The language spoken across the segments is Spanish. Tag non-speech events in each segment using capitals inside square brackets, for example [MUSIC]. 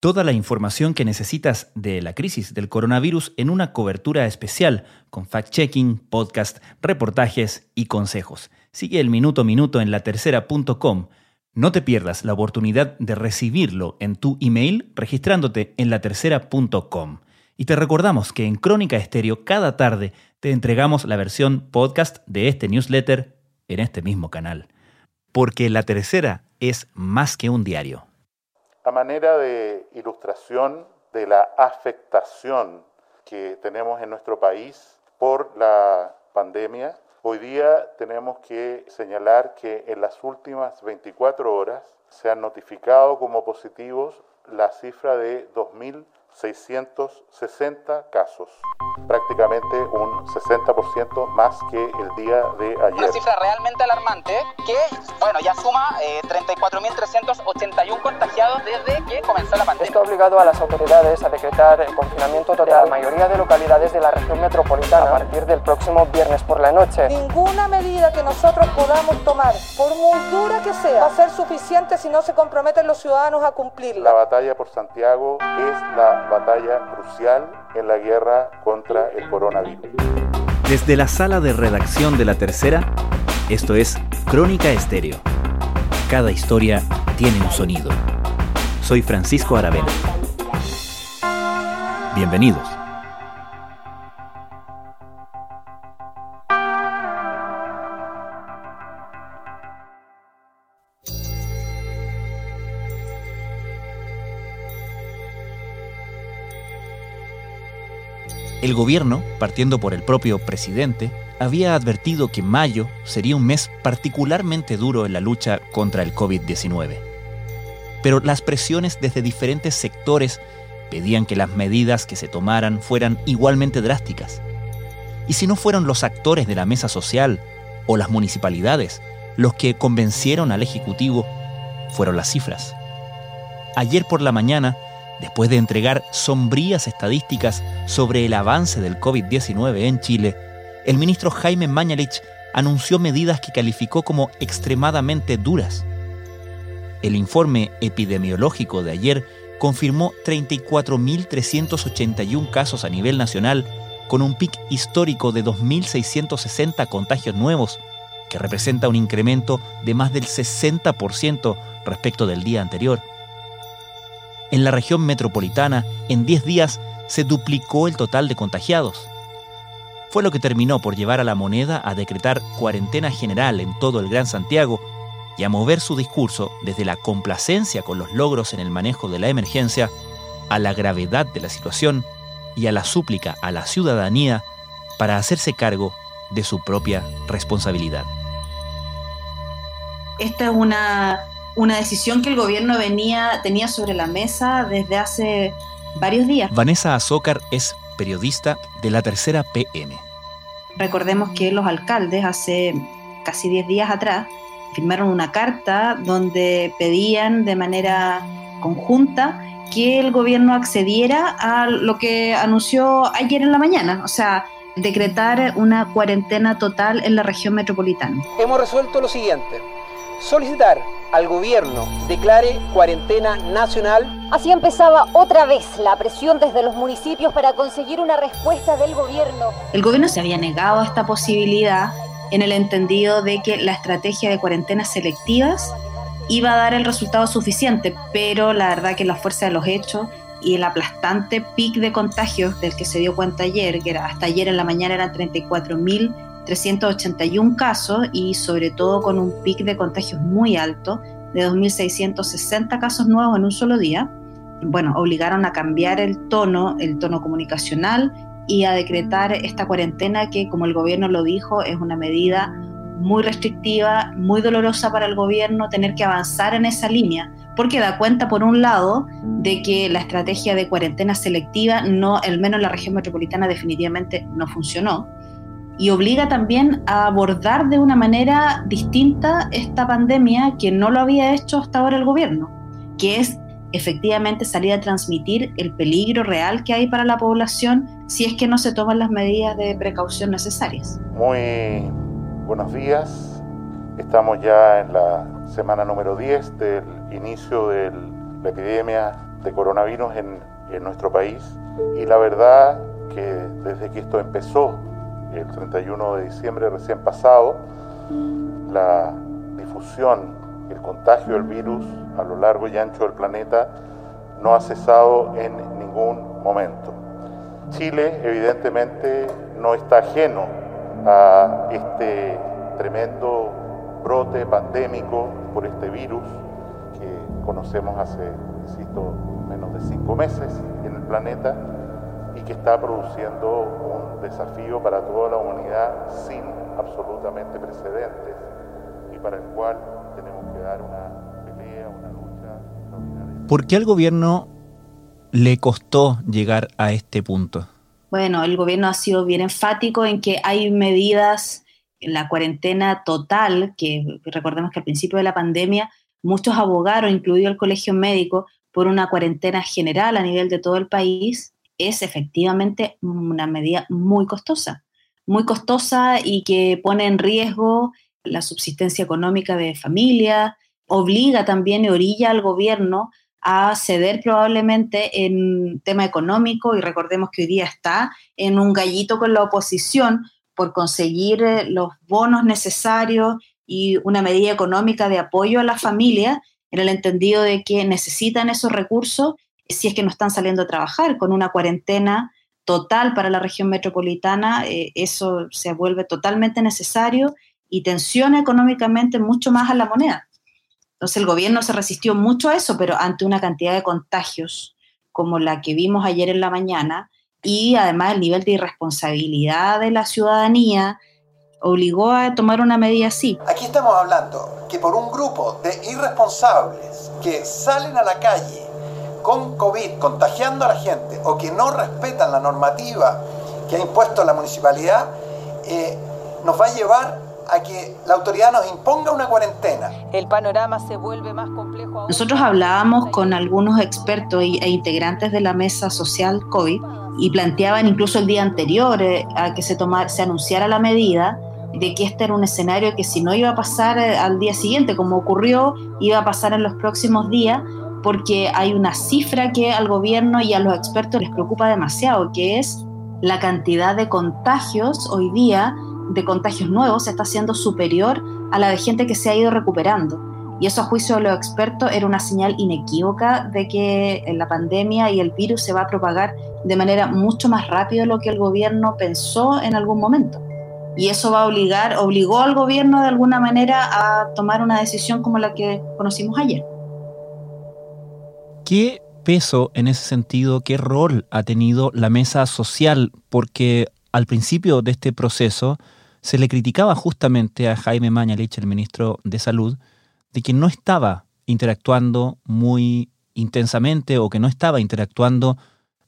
Toda la información que necesitas de la crisis del coronavirus en una cobertura especial con fact-checking, podcast, reportajes y consejos. Sigue el minuto a minuto en latercera.com. No te pierdas la oportunidad de recibirlo en tu email registrándote en latercera.com. Y te recordamos que en Crónica Estéreo cada tarde te entregamos la versión podcast de este newsletter en este mismo canal. Porque La Tercera es más que un diario. A manera de ilustración de la afectación que tenemos en nuestro país por la pandemia, hoy día tenemos que señalar que en las últimas 24 horas se han notificado como positivos la cifra de 2.000 660 casos, prácticamente un 60% más que el día de ayer. Una cifra realmente alarmante que, bueno, ya suma eh, 34.381 contagiados desde que comenzó la pandemia. Esto ha obligado a las autoridades a decretar el confinamiento total en la mayoría de localidades de la región metropolitana a partir del próximo viernes por la noche. Ninguna medida que nosotros podamos tomar, por muy dura que sea, va a ser suficiente si no se comprometen los ciudadanos a cumplirla. La batalla por Santiago es la batalla crucial en la guerra contra el coronavirus. Desde la sala de redacción de La Tercera, esto es Crónica Estéreo. Cada historia tiene un sonido. Soy Francisco Aravena. Bienvenidos. El gobierno, partiendo por el propio presidente, había advertido que mayo sería un mes particularmente duro en la lucha contra el COVID-19. Pero las presiones desde diferentes sectores pedían que las medidas que se tomaran fueran igualmente drásticas. Y si no fueron los actores de la mesa social o las municipalidades los que convencieron al Ejecutivo, fueron las cifras. Ayer por la mañana, Después de entregar sombrías estadísticas sobre el avance del COVID-19 en Chile, el ministro Jaime Mañalich anunció medidas que calificó como extremadamente duras. El informe epidemiológico de ayer confirmó 34.381 casos a nivel nacional, con un pic histórico de 2.660 contagios nuevos, que representa un incremento de más del 60% respecto del día anterior. En la región metropolitana, en 10 días, se duplicó el total de contagiados. Fue lo que terminó por llevar a la moneda a decretar cuarentena general en todo el Gran Santiago y a mover su discurso desde la complacencia con los logros en el manejo de la emergencia a la gravedad de la situación y a la súplica a la ciudadanía para hacerse cargo de su propia responsabilidad. Esta es una una decisión que el gobierno venía, tenía sobre la mesa desde hace varios días. Vanessa Azócar es periodista de la tercera PM. Recordemos que los alcaldes hace casi 10 días atrás firmaron una carta donde pedían de manera conjunta que el gobierno accediera a lo que anunció ayer en la mañana, o sea, decretar una cuarentena total en la región metropolitana. Hemos resuelto lo siguiente, solicitar al gobierno declare cuarentena nacional. Así empezaba otra vez la presión desde los municipios para conseguir una respuesta del gobierno. El gobierno se había negado a esta posibilidad en el entendido de que la estrategia de cuarentenas selectivas iba a dar el resultado suficiente, pero la verdad que la fuerza de los hechos y el aplastante pic de contagios del que se dio cuenta ayer, que era hasta ayer en la mañana eran 34 mil 381 casos y sobre todo con un pic de contagios muy alto de 2.660 casos nuevos en un solo día, bueno, obligaron a cambiar el tono, el tono comunicacional y a decretar esta cuarentena que, como el gobierno lo dijo, es una medida muy restrictiva, muy dolorosa para el gobierno tener que avanzar en esa línea, porque da cuenta, por un lado, de que la estrategia de cuarentena selectiva, no, al menos en la región metropolitana, definitivamente no funcionó y obliga también a abordar de una manera distinta esta pandemia que no lo había hecho hasta ahora el gobierno, que es efectivamente salir a transmitir el peligro real que hay para la población si es que no se toman las medidas de precaución necesarias. Muy buenos días, estamos ya en la semana número 10 del inicio de la epidemia de coronavirus en, en nuestro país y la verdad que desde que esto empezó el 31 de diciembre recién pasado, la difusión, el contagio del virus a lo largo y ancho del planeta no ha cesado en ningún momento. Chile evidentemente no está ajeno a este tremendo brote pandémico por este virus que conocemos hace, insisto, menos de cinco meses en el planeta y que está produciendo un desafío para toda la humanidad sin absolutamente precedentes y para el cual tenemos que dar una pelea, una lucha extraordinaria. ¿Por qué al gobierno le costó llegar a este punto? Bueno, el gobierno ha sido bien enfático en que hay medidas, la cuarentena total, que recordemos que al principio de la pandemia muchos abogaron, incluido el colegio médico, por una cuarentena general a nivel de todo el país, es efectivamente una medida muy costosa, muy costosa y que pone en riesgo la subsistencia económica de familias, obliga también y orilla al gobierno a ceder probablemente en tema económico y recordemos que hoy día está en un gallito con la oposición por conseguir eh, los bonos necesarios y una medida económica de apoyo a la familia en el entendido de que necesitan esos recursos si es que no están saliendo a trabajar con una cuarentena total para la región metropolitana, eh, eso se vuelve totalmente necesario y tensiona económicamente mucho más a la moneda. Entonces el gobierno se resistió mucho a eso, pero ante una cantidad de contagios como la que vimos ayer en la mañana y además el nivel de irresponsabilidad de la ciudadanía obligó a tomar una medida así. Aquí estamos hablando que por un grupo de irresponsables que salen a la calle con COVID contagiando a la gente o que no respetan la normativa que ha impuesto la municipalidad, eh, nos va a llevar a que la autoridad nos imponga una cuarentena. El panorama se vuelve más complejo. Nosotros hablábamos con algunos expertos e integrantes de la mesa social COVID y planteaban incluso el día anterior eh, a que se, tomara, se anunciara la medida de que este era un escenario que si no iba a pasar eh, al día siguiente, como ocurrió, iba a pasar en los próximos días, porque hay una cifra que al gobierno y a los expertos les preocupa demasiado, que es la cantidad de contagios hoy día de contagios nuevos está siendo superior a la de gente que se ha ido recuperando. Y eso a juicio de los expertos era una señal inequívoca de que la pandemia y el virus se va a propagar de manera mucho más rápida de lo que el gobierno pensó en algún momento. Y eso va a obligar, obligó al gobierno de alguna manera a tomar una decisión como la que conocimos ayer. ¿Qué peso en ese sentido, qué rol ha tenido la mesa social? Porque al principio de este proceso, se le criticaba justamente a Jaime Mañalich, el ministro de Salud, de que no estaba interactuando muy intensamente o que no estaba interactuando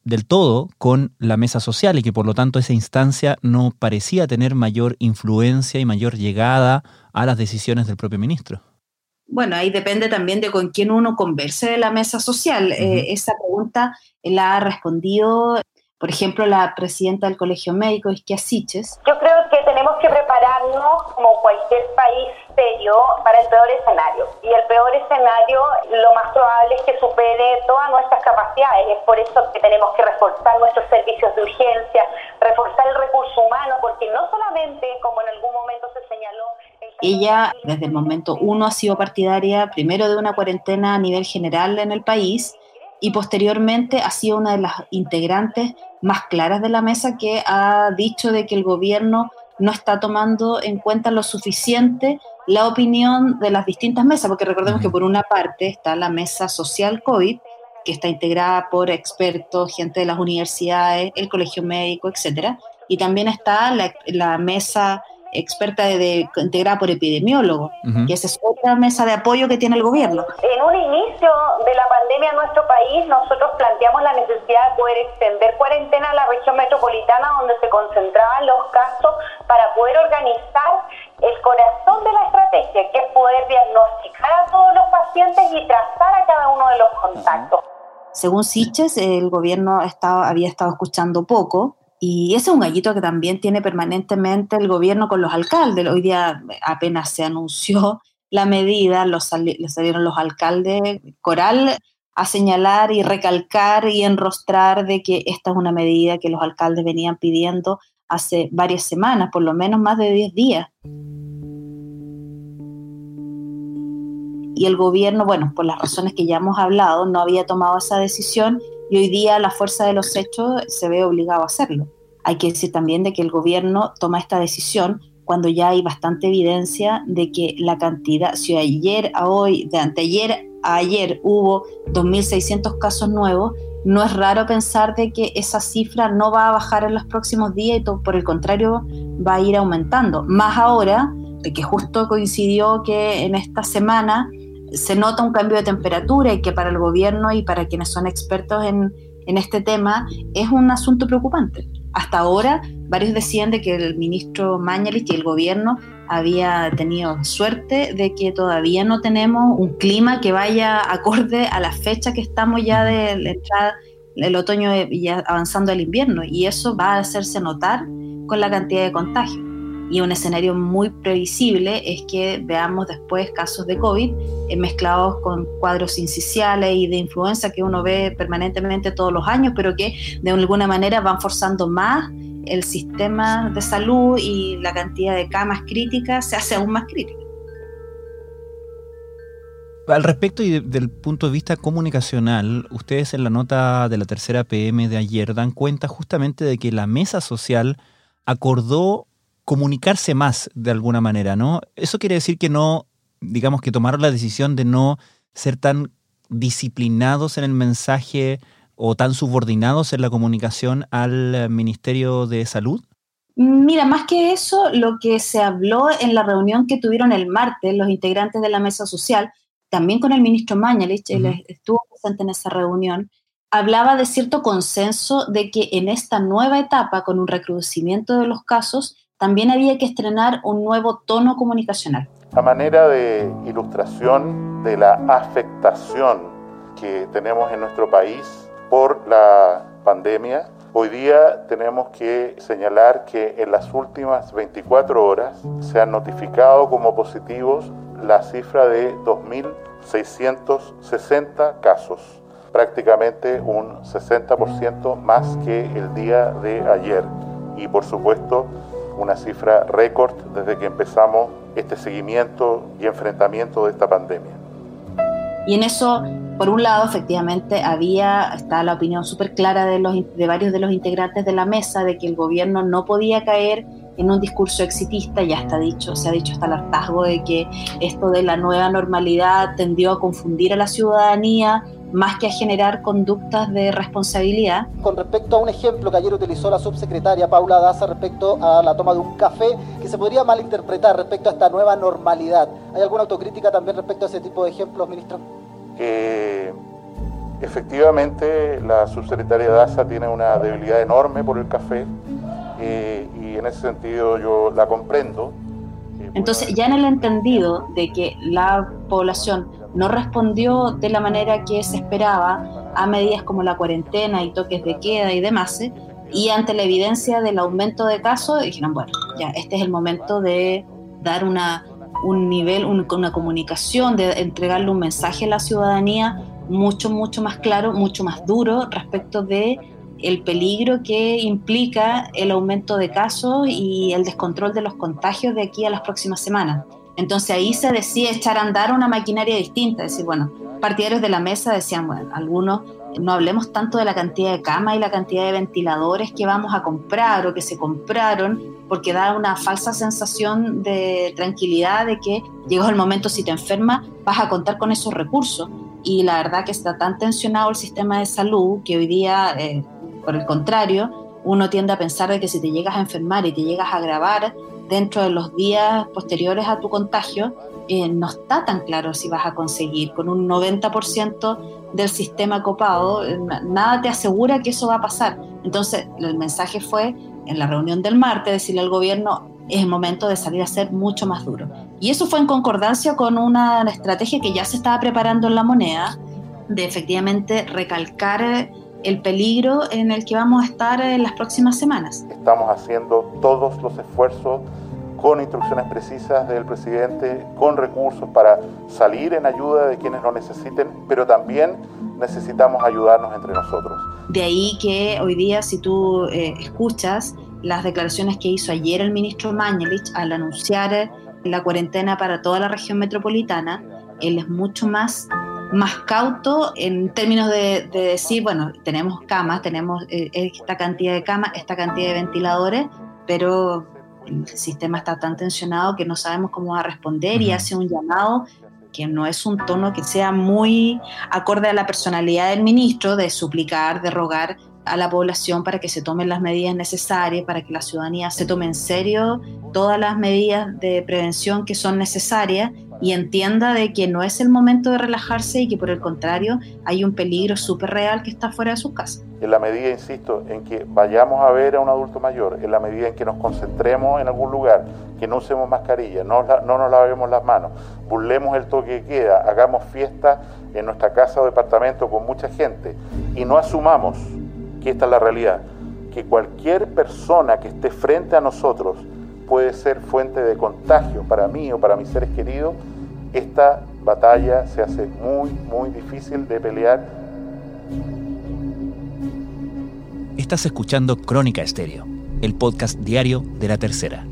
del todo con la mesa social y que por lo tanto esa instancia no parecía tener mayor influencia y mayor llegada a las decisiones del propio ministro. Bueno, ahí depende también de con quién uno converse de la mesa social. Eh, esa pregunta la ha respondido por ejemplo, la presidenta del Colegio Médico, Isquia Siches. Yo creo que tenemos que prepararnos, como cualquier país serio, para el peor escenario. Y el peor escenario, lo más probable es que supere todas nuestras capacidades. Es por eso que tenemos que reforzar nuestros servicios de urgencia, reforzar el recurso humano, porque no solamente, como en algún momento se señaló, ella desde el momento uno ha sido partidaria primero de una cuarentena a nivel general en el país y posteriormente ha sido una de las integrantes más claras de la mesa que ha dicho de que el gobierno no está tomando en cuenta lo suficiente la opinión de las distintas mesas, porque recordemos que por una parte está la mesa social COVID, que está integrada por expertos, gente de las universidades, el colegio médico, etcétera, y también está la, la mesa experta de, integrada por epidemiólogos, que esa es otra mesa de apoyo que tiene el gobierno. En un inicio de la pandemia en nuestro país, nosotros planteamos la necesidad de poder extender cuarentena a la región metropolitana donde se concentraban los casos para poder organizar el corazón de la estrategia, que es poder diagnosticar a todos los pacientes y trazar a cada uno de los contactos. Según Siches, el gobierno estaba, había estado escuchando poco, y ese es un gallito que también tiene permanentemente el gobierno con los alcaldes. Hoy día apenas se anunció la medida, los salieron los alcaldes. Coral a señalar y recalcar y enrostrar de que esta es una medida que los alcaldes venían pidiendo hace varias semanas, por lo menos más de 10 días. Y el gobierno, bueno, por las razones que ya hemos hablado, no había tomado esa decisión y hoy día la fuerza de los hechos se ve obligado a hacerlo. Hay que decir también de que el gobierno toma esta decisión cuando ya hay bastante evidencia de que la cantidad, si ayer a hoy, de anteayer a ayer hubo 2.600 casos nuevos, no es raro pensar de que esa cifra no va a bajar en los próximos días y por el contrario va a ir aumentando. Más ahora de que justo coincidió que en esta semana se nota un cambio de temperatura y que para el gobierno y para quienes son expertos en, en este tema es un asunto preocupante. Hasta ahora, varios decían de que el ministro Mañalich y el gobierno había tenido suerte de que todavía no tenemos un clima que vaya acorde a la fecha que estamos ya de la entrada del otoño y avanzando el invierno. Y eso va a hacerse notar con la cantidad de contagios. Y un escenario muy previsible es que veamos después casos de COVID eh, mezclados con cuadros incisiales y de influenza que uno ve permanentemente todos los años, pero que de alguna manera van forzando más el sistema de salud y la cantidad de camas críticas se hace aún más crítica. Al respecto y del punto de vista comunicacional, ustedes en la nota de la tercera PM de ayer dan cuenta justamente de que la mesa social acordó comunicarse más de alguna manera, ¿no? Eso quiere decir que no, digamos que tomaron la decisión de no ser tan disciplinados en el mensaje o tan subordinados en la comunicación al Ministerio de Salud? Mira, más que eso, lo que se habló en la reunión que tuvieron el martes los integrantes de la mesa social, también con el ministro Mañalich, él estuvo presente en esa reunión, hablaba de cierto consenso de que en esta nueva etapa, con un recrudecimiento de los casos, también había que estrenar un nuevo tono comunicacional. A manera de ilustración de la afectación que tenemos en nuestro país por la pandemia, hoy día tenemos que señalar que en las últimas 24 horas se han notificado como positivos la cifra de 2.660 casos, prácticamente un 60% más que el día de ayer. Y por supuesto, una cifra récord desde que empezamos este seguimiento y enfrentamiento de esta pandemia. Y en eso por un lado, efectivamente, había, está la opinión súper clara de, los, de varios de los integrantes de la mesa de que el gobierno no podía caer en un discurso exitista, ya está dicho, se ha dicho hasta el hartazgo de que esto de la nueva normalidad tendió a confundir a la ciudadanía más que a generar conductas de responsabilidad. Con respecto a un ejemplo que ayer utilizó la subsecretaria Paula Daza respecto a la toma de un café, que se podría malinterpretar respecto a esta nueva normalidad. ¿Hay alguna autocrítica también respecto a ese tipo de ejemplos, ministro? que efectivamente la subsecretaria Daza tiene una debilidad enorme por el café eh, y en ese sentido yo la comprendo. Eh, Entonces, ya en el entendido de que la población no respondió de la manera que se esperaba a medidas como la cuarentena y toques de queda y demás, eh, y ante la evidencia del aumento de casos, dijeron, bueno, ya este es el momento de dar una un nivel, una comunicación, de entregarle un mensaje a la ciudadanía mucho, mucho más claro, mucho más duro respecto de el peligro que implica el aumento de casos y el descontrol de los contagios de aquí a las próximas semanas. Entonces ahí se decía echar a andar una maquinaria distinta, es decir, bueno, partidarios de la mesa decían, bueno, algunos no hablemos tanto de la cantidad de camas y la cantidad de ventiladores que vamos a comprar o que se compraron, porque da una falsa sensación de tranquilidad de que llegó el momento si te enfermas vas a contar con esos recursos. Y la verdad que está tan tensionado el sistema de salud que hoy día, eh, por el contrario, uno tiende a pensar de que si te llegas a enfermar y te llegas a agravar dentro de los días posteriores a tu contagio, eh, no está tan claro si vas a conseguir. Con un 90% del sistema copado, eh, nada te asegura que eso va a pasar. Entonces, el mensaje fue en la reunión del martes decirle al gobierno es el momento de salir a ser mucho más duro. Y eso fue en concordancia con una estrategia que ya se estaba preparando en la moneda, de efectivamente recalcar el peligro en el que vamos a estar en las próximas semanas. Estamos haciendo todos los esfuerzos con instrucciones precisas del presidente, con recursos para salir en ayuda de quienes lo necesiten, pero también necesitamos ayudarnos entre nosotros. De ahí que hoy día, si tú eh, escuchas las declaraciones que hizo ayer el ministro Mañalich al anunciar la cuarentena para toda la región metropolitana, él es mucho más, más cauto en términos de, decir, bueno, tenemos camas, tenemos eh, esta cantidad de camas, esta cantidad de ventiladores, pero el sistema está tan tensionado que no sabemos cómo va a responder y hace un llamado que no es un tono que sea muy acorde a la personalidad del ministro de suplicar, de rogar a la población para que se tomen las medidas necesarias, para que la ciudadanía se tome en serio todas las medidas de prevención que son necesarias y entienda de que no es el momento de relajarse y que por el contrario hay un peligro súper real que está fuera de su casa. En la medida, insisto, en que vayamos a ver a un adulto mayor, en la medida en que nos concentremos en algún lugar, que no usemos mascarilla, no, no nos lavemos las manos, burlemos el toque de queda, hagamos fiesta en nuestra casa o departamento con mucha gente y no asumamos que esta es la realidad, que cualquier persona que esté frente a nosotros puede ser fuente de contagio para mí o para mis seres queridos, esta batalla se hace muy, muy difícil de pelear. Estás escuchando Crónica Estéreo, el podcast diario de la tercera.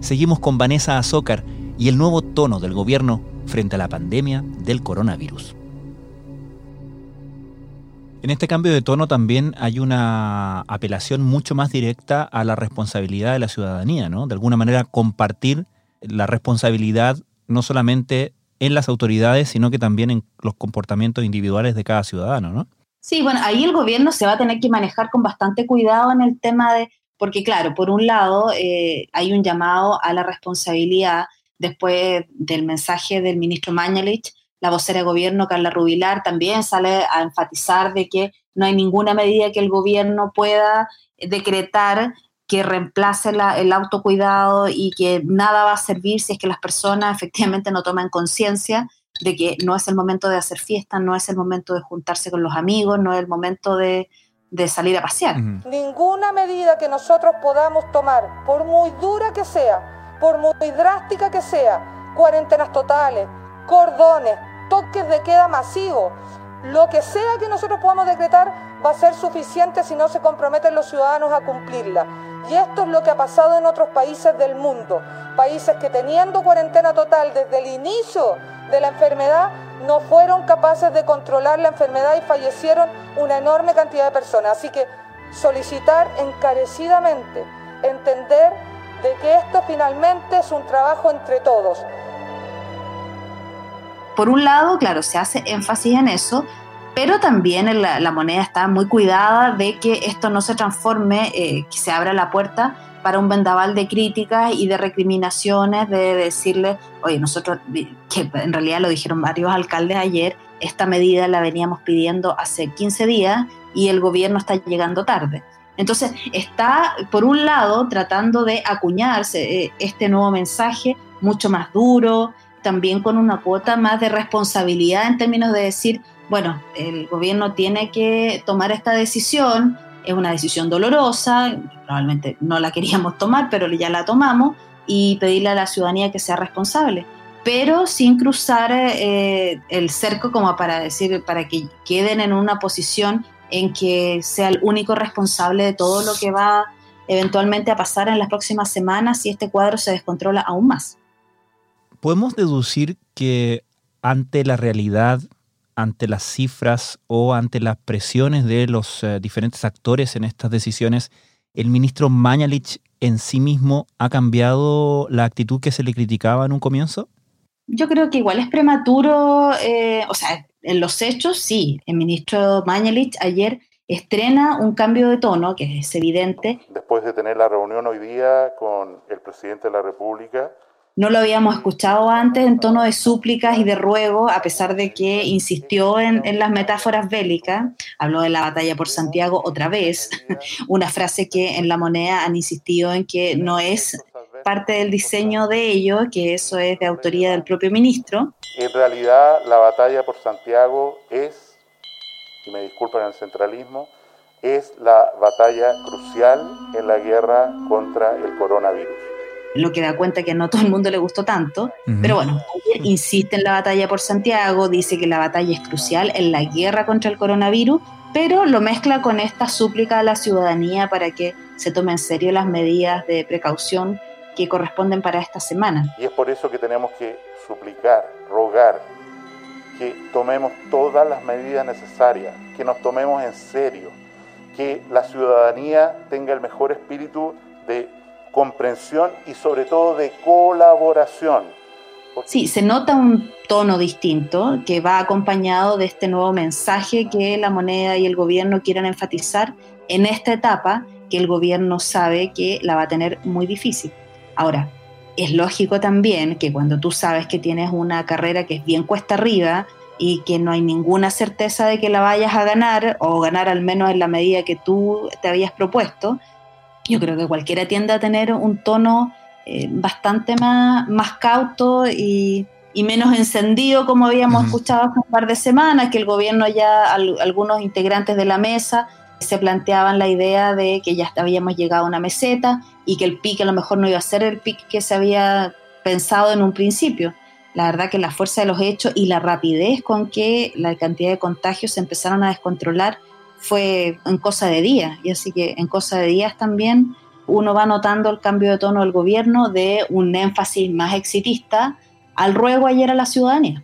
Seguimos con Vanessa Azócar y el nuevo tono del gobierno frente a la pandemia del coronavirus. En este cambio de tono también hay una apelación mucho más directa a la responsabilidad de la ciudadanía, ¿no? De alguna manera compartir la responsabilidad no solamente en las autoridades, sino que también en los comportamientos individuales de cada ciudadano, ¿no? Sí, bueno, ahí el gobierno se va a tener que manejar con bastante cuidado en el tema de, porque claro, por un lado eh, hay un llamado a la responsabilidad después del mensaje del ministro Mañalich la vocera de gobierno, Carla Rubilar, también sale a enfatizar de que no hay ninguna medida que el gobierno pueda decretar que reemplace el autocuidado y que nada va a servir si es que las personas efectivamente no toman conciencia de que no es el momento de hacer fiesta, no es el momento de juntarse con los amigos, no es el momento de, de salir a pasear. Ninguna medida que nosotros podamos tomar, por muy dura que sea, por muy drástica que sea, cuarentenas totales, cordones, toques de queda masivos, lo que sea que nosotros podamos decretar va a ser suficiente si no se comprometen los ciudadanos a cumplirla. Y esto es lo que ha pasado en otros países del mundo, países que teniendo cuarentena total desde el inicio de la enfermedad no fueron capaces de controlar la enfermedad y fallecieron una enorme cantidad de personas. Así que solicitar encarecidamente entender de que esto finalmente es un trabajo entre todos por un lado, claro, se hace énfasis en eso, pero también la, moneda está muy cuidada de que esto no se transforme, eh, que se abra la puerta para un vendaval de críticas y de recriminaciones, de decirle, oye, nosotros, que en realidad lo dijeron varios alcaldes ayer, esta medida la veníamos pidiendo hace 15 días y el gobierno está llegando tarde. Entonces, está, por un lado, tratando de acuñarse eh, este nuevo mensaje mucho más duro, también con una cuota más de responsabilidad en términos de decir, bueno, el gobierno tiene que tomar esta decisión, es una decisión dolorosa, probablemente no la queríamos tomar, pero ya la tomamos, y pedirle a la ciudadanía que sea responsable, pero sin cruzar eh, el cerco como para decir, para que queden en una posición en que sea el único responsable de todo lo que va eventualmente a pasar en las próximas semanas si este cuadro se descontrola aún más podemos deducir que ante la realidad, ante las cifras o ante las presiones de los eh, diferentes actores en estas decisiones, el ministro Mañalich en sí mismo ha cambiado la actitud que se le criticaba en un comienzo? Yo creo que igual es prematuro, eh, o sea, en los hechos sí, el ministro Mañalich ayer estrena un cambio de tono que es evidente. Después de tener la reunión hoy día con el presidente de la República, no lo habíamos escuchado antes en tono de súplicas y de ruego, a pesar de que insistió en, las metáforas bélicas. Habló de la batalla por Santiago otra vez, [LAUGHS] una frase que en la moneda han insistido en que no es parte del diseño de ello, que eso es de autoría del propio ministro. En realidad, la batalla por Santiago es, y me disculpan el centralismo, es la batalla crucial en la guerra contra el coronavirus lo que da cuenta que no todo el mundo le gustó tanto. Pero bueno, insiste en la batalla por Santiago, dice que la batalla es crucial en la guerra contra el coronavirus, pero lo mezcla con esta súplica a la ciudadanía para que se tomen en serio las medidas de precaución que corresponden para esta semana. Y es por eso que tenemos que suplicar, rogar, que tomemos todas las medidas necesarias, que nos tomemos en serio, que la ciudadanía tenga el mejor espíritu de comprensión y sobre todo de colaboración. Sí, se nota un tono distinto que va acompañado de este nuevo mensaje que la moneda y el gobierno quieren enfatizar en esta etapa que el gobierno sabe que la va a tener muy difícil. Ahora, es lógico también que cuando tú sabes que tienes una carrera que es bien cuesta arriba y que no hay ninguna certeza de que la vayas a ganar o ganar al menos en la medida que tú te habías propuesto, yo creo que cualquiera tiende a tener un tono eh, bastante más, más cauto y, menos encendido, como habíamos escuchado hace un par de semanas, que el gobierno ya, algunos integrantes de la mesa, se planteaban la idea de que ya habíamos llegado a una meseta y que el pique a lo mejor no iba a ser el pique que se había pensado en un principio. La verdad que la fuerza de los hechos y la rapidez con que la cantidad de contagios se empezaron a descontrolar fue en cosa de días. Y así que en cosa de días también uno va notando el cambio de tono del gobierno de un énfasis más exitista al ruego ayer a la ciudadanía.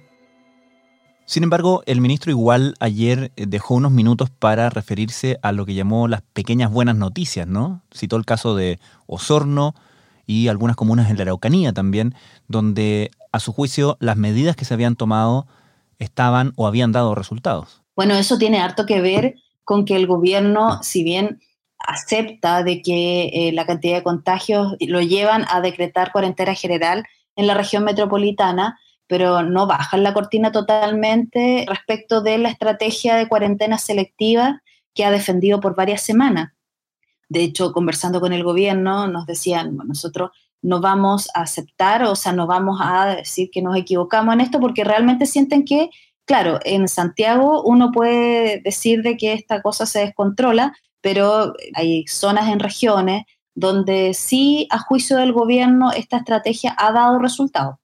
Sin embargo, el ministro igual ayer eh, dejó unos minutos para referirse a lo que llamó las pequeñas buenas noticias, ¿no? Citó el caso de Osorno y algunas comunas en la Araucanía también, donde a su juicio las medidas que se habían tomado estaban o habían dado resultados. Bueno, eso tiene harto que ver con que el gobierno, si bien acepta de que eh, la cantidad de contagios lo llevan a decretar cuarentena general en la región metropolitana, pero no bajan la cortina totalmente respecto de la estrategia de cuarentena selectiva que ha defendido por varias semanas. De hecho, conversando con el gobierno, nos decían, nosotros no vamos a aceptar, o sea, no vamos a decir que nos equivocamos en esto porque realmente sienten que claro, en Santiago uno puede decir de que esta cosa se descontrola, pero hay zonas en regiones donde sí, a juicio del gobierno, esta estrategia ha dado resultados.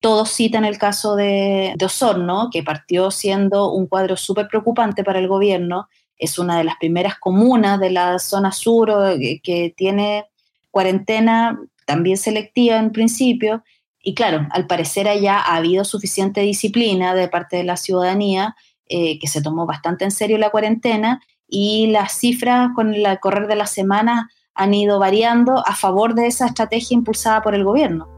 Todos citan el caso de, Osorno, que partió siendo un cuadro súper preocupante para el gobierno. Es una de las primeras comunas de la zona sur eh, que tiene cuarentena también selectiva en principio, y claro, al parecer allá ha habido suficiente disciplina de parte de la ciudadanía, eh, que se tomó bastante en serio la cuarentena y las cifras con el correr de las semanas han ido variando a favor de esa estrategia impulsada por el gobierno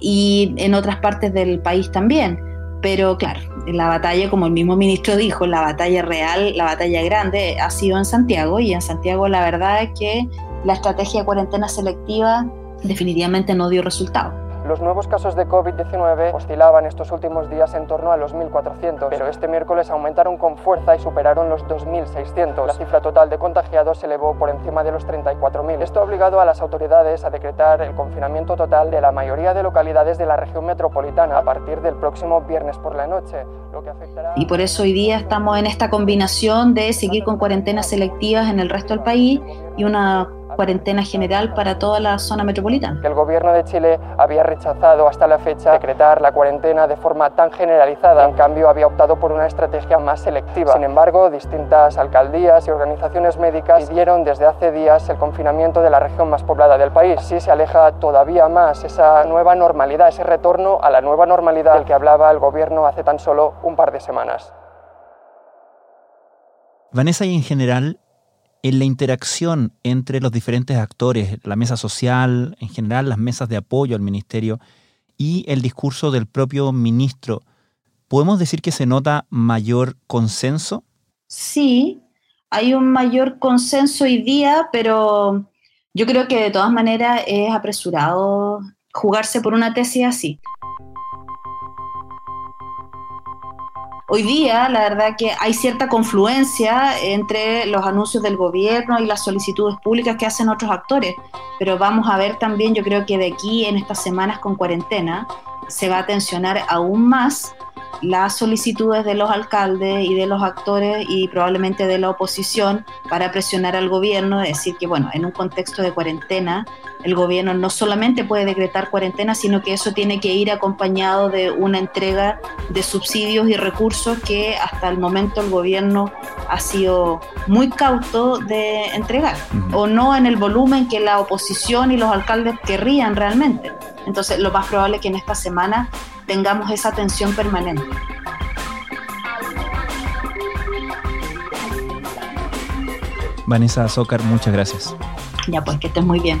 y en otras partes del país también. Pero claro, la batalla, como el mismo ministro dijo, la batalla real, la batalla grande ha sido en Santiago y en Santiago la verdad es que la estrategia de cuarentena selectiva definitivamente no dio resultado. Los nuevos casos de COVID-19 oscilaban estos últimos días en torno a los 1.400, pero este miércoles aumentaron con fuerza y superaron los 2.600. La cifra total de contagiados se elevó por encima de los 34.000. Esto ha obligado a las autoridades a decretar el confinamiento total de la mayoría de localidades de la región metropolitana a partir del próximo viernes por la noche, lo que afectará... Y por eso hoy día estamos en esta combinación de seguir con cuarentenas selectivas en el resto del país y una cuarentena general para toda la zona metropolitana. El gobierno de Chile había rechazado hasta la fecha decretar la cuarentena de forma tan generalizada, en cambio había optado por una estrategia más selectiva. Sin embargo, distintas alcaldías y organizaciones médicas pidieron desde hace días el confinamiento de la región más poblada del país. Así se aleja todavía más esa nueva normalidad, ese retorno a la nueva normalidad del que hablaba el gobierno hace tan solo un par de semanas. Vanessa, y en general, en la interacción entre los diferentes actores, la mesa social, en general las mesas de apoyo al ministerio y el discurso del propio ministro, ¿podemos decir que se nota mayor consenso? Sí, hay un mayor consenso hoy día, pero yo creo que de todas maneras es apresurado jugarse por una tesis así. Hoy día, la verdad que hay cierta confluencia entre los anuncios del gobierno y las solicitudes públicas que hacen otros actores, pero vamos a ver también, yo creo que de aquí en estas semanas con cuarentena se va a tensionar aún más las solicitudes de los alcaldes y de los actores y probablemente de la oposición para presionar al gobierno, decir que, bueno, en un contexto de cuarentena, el gobierno no solamente puede decretar cuarentena, sino que eso tiene que ir acompañado de una entrega de subsidios y recursos que hasta el momento el gobierno ha sido muy cauto de entregar, o no en el volumen que la oposición y los alcaldes querrían realmente. Entonces, lo más probable es que en esta semana tengamos esa tensión permanente. Vanessa Azócar, muchas gracias. Ya, pues que estés muy bien.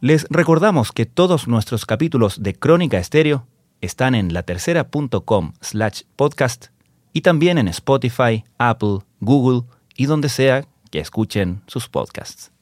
Les recordamos que todos nuestros capítulos de Crónica Estéreo están en latercera.com slash podcast y también en Spotify, Apple, Google y donde sea que escuchen sus podcasts.